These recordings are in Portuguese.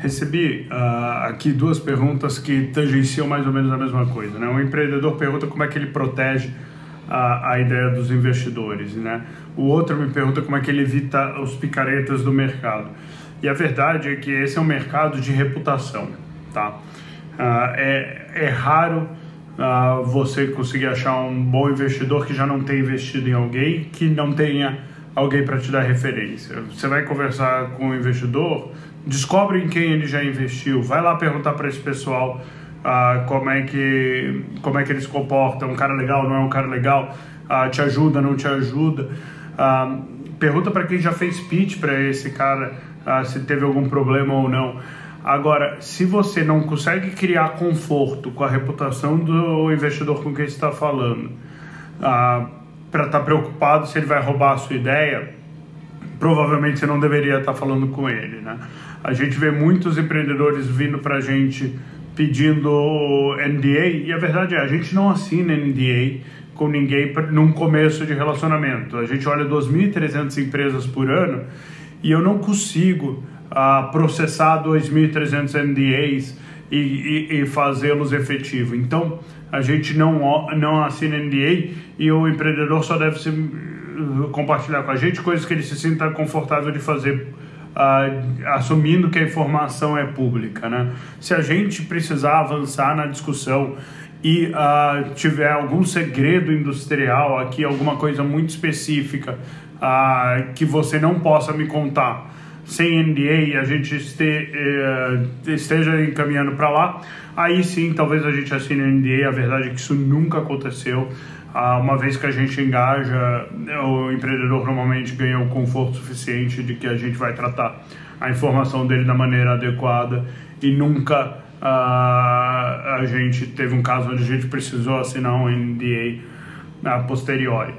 Recebi uh, aqui duas perguntas que tangenciam mais ou menos a mesma coisa. Né? Um empreendedor pergunta como é que ele protege a, a ideia dos investidores. Né? O outro me pergunta como é que ele evita os picaretas do mercado. E a verdade é que esse é um mercado de reputação. Tá? Uh, é, é raro uh, você conseguir achar um bom investidor que já não tenha investido em alguém que não tenha alguém para te dar referência. Você vai conversar com o investidor descobre em quem ele já investiu, vai lá perguntar para esse pessoal ah, como, é que, como é que ele se comporta, um cara legal, não é um cara legal, ah, te ajuda, não te ajuda. Ah, pergunta para quem já fez pitch para esse cara se teve algum problema ou não. Agora, se você não consegue criar conforto com a reputação do investidor com quem está falando, para estar tá preocupado se ele vai roubar a sua ideia, provavelmente você não deveria estar falando com ele, né? A gente vê muitos empreendedores vindo para a gente pedindo NDA e a verdade é a gente não assina NDA com ninguém num começo de relacionamento. A gente olha 2.300 empresas por ano e eu não consigo uh, processar 2.300 NDAs e, e, e fazê-los efetivo. Então a gente não não assina NDA e o empreendedor só deve se compartilhar com a gente coisas que ele se sinta confortável de fazer, uh, assumindo que a informação é pública. Né? Se a gente precisar avançar na discussão e uh, tiver algum segredo industrial aqui, alguma coisa muito específica uh, que você não possa me contar sem NDA e a gente este, uh, esteja encaminhando para lá, aí sim talvez a gente assine NDA. A verdade é que isso nunca aconteceu. Ah, uma vez que a gente engaja, o empreendedor normalmente ganha o conforto suficiente de que a gente vai tratar a informação dele da maneira adequada e nunca ah, a gente teve um caso onde a gente precisou assinar um NDA a posteriori.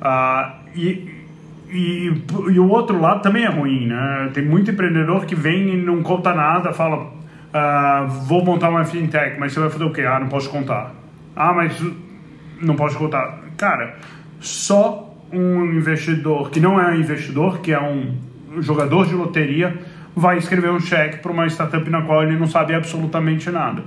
Ah, e, e, e, o outro lado também é ruim, né? Tem muito empreendedor que vem e não conta nada, fala, vou montar uma fintech, mas você vai fazer o quê? Ah, não posso contar. Ah, mas não pode contar. Cara, só um investidor que não é um investidor, que é um jogador de loteria, vai escrever um cheque para uma startup na qual ele não sabe absolutamente nada.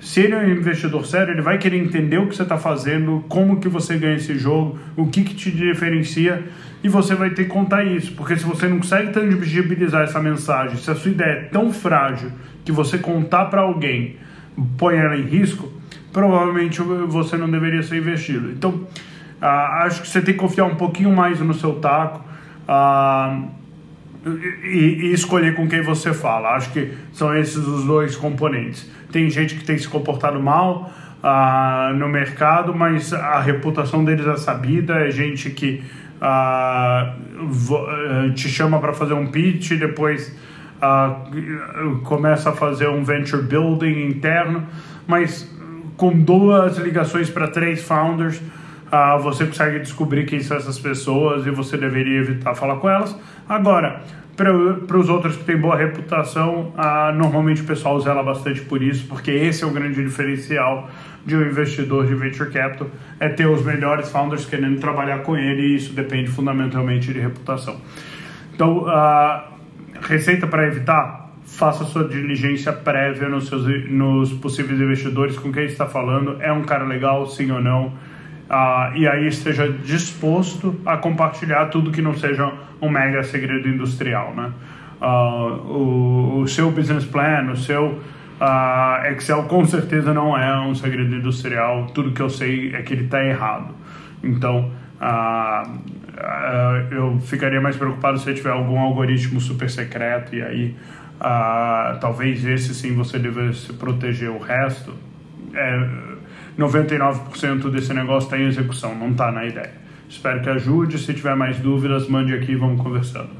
Se ele é um investidor sério, ele vai querer entender o que você está fazendo, como que você ganha esse jogo, o que, que te diferencia, e você vai ter que contar isso. Porque se você não consegue tangibilizar essa mensagem, se a sua ideia é tão frágil que você contar para alguém põe ela em risco, provavelmente você não deveria ser investido. Então, ah, acho que você tem que confiar um pouquinho mais no seu taco ah, e, e, escolher com quem você fala. Acho que são esses os dois componentes. Tem gente que tem se comportado mal ah, no mercado, mas a reputação deles é sabida. É gente que eh, te chama para fazer um pitch e depois começa a fazer um venture building interno, mas com duas ligações para três founders, uh, você consegue descobrir quem são essas pessoas e você deveria evitar falar com elas. Agora, para os outros que têm boa reputação, uh, normalmente o pessoal zela bastante por isso, porque esse é o grande diferencial de um investidor de venture capital, é ter os melhores founders querendo trabalhar com ele e isso depende fundamentalmente de reputação. Então, uh, receita para evitar? Faça sua diligência prévia nos, seus, nos possíveis investidores, com quem está falando, é um cara legal, sim ou não, uh, e aí esteja disposto a compartilhar tudo que não seja um mega segredo industrial, né? Uh, o, o, seu business plan, o seu uh, Excel com certeza não é um segredo industrial, tudo que eu sei é que ele está errado. Então, eu ficaria mais preocupado se tiver algum algoritmo super secreto e aí ah, talvez esse sim você devesse proteger o resto. É, 99% desse negócio está em execução, não está na ideia. Espero que ajude. Se tiver mais dúvidas, mande aqui e vamos conversando.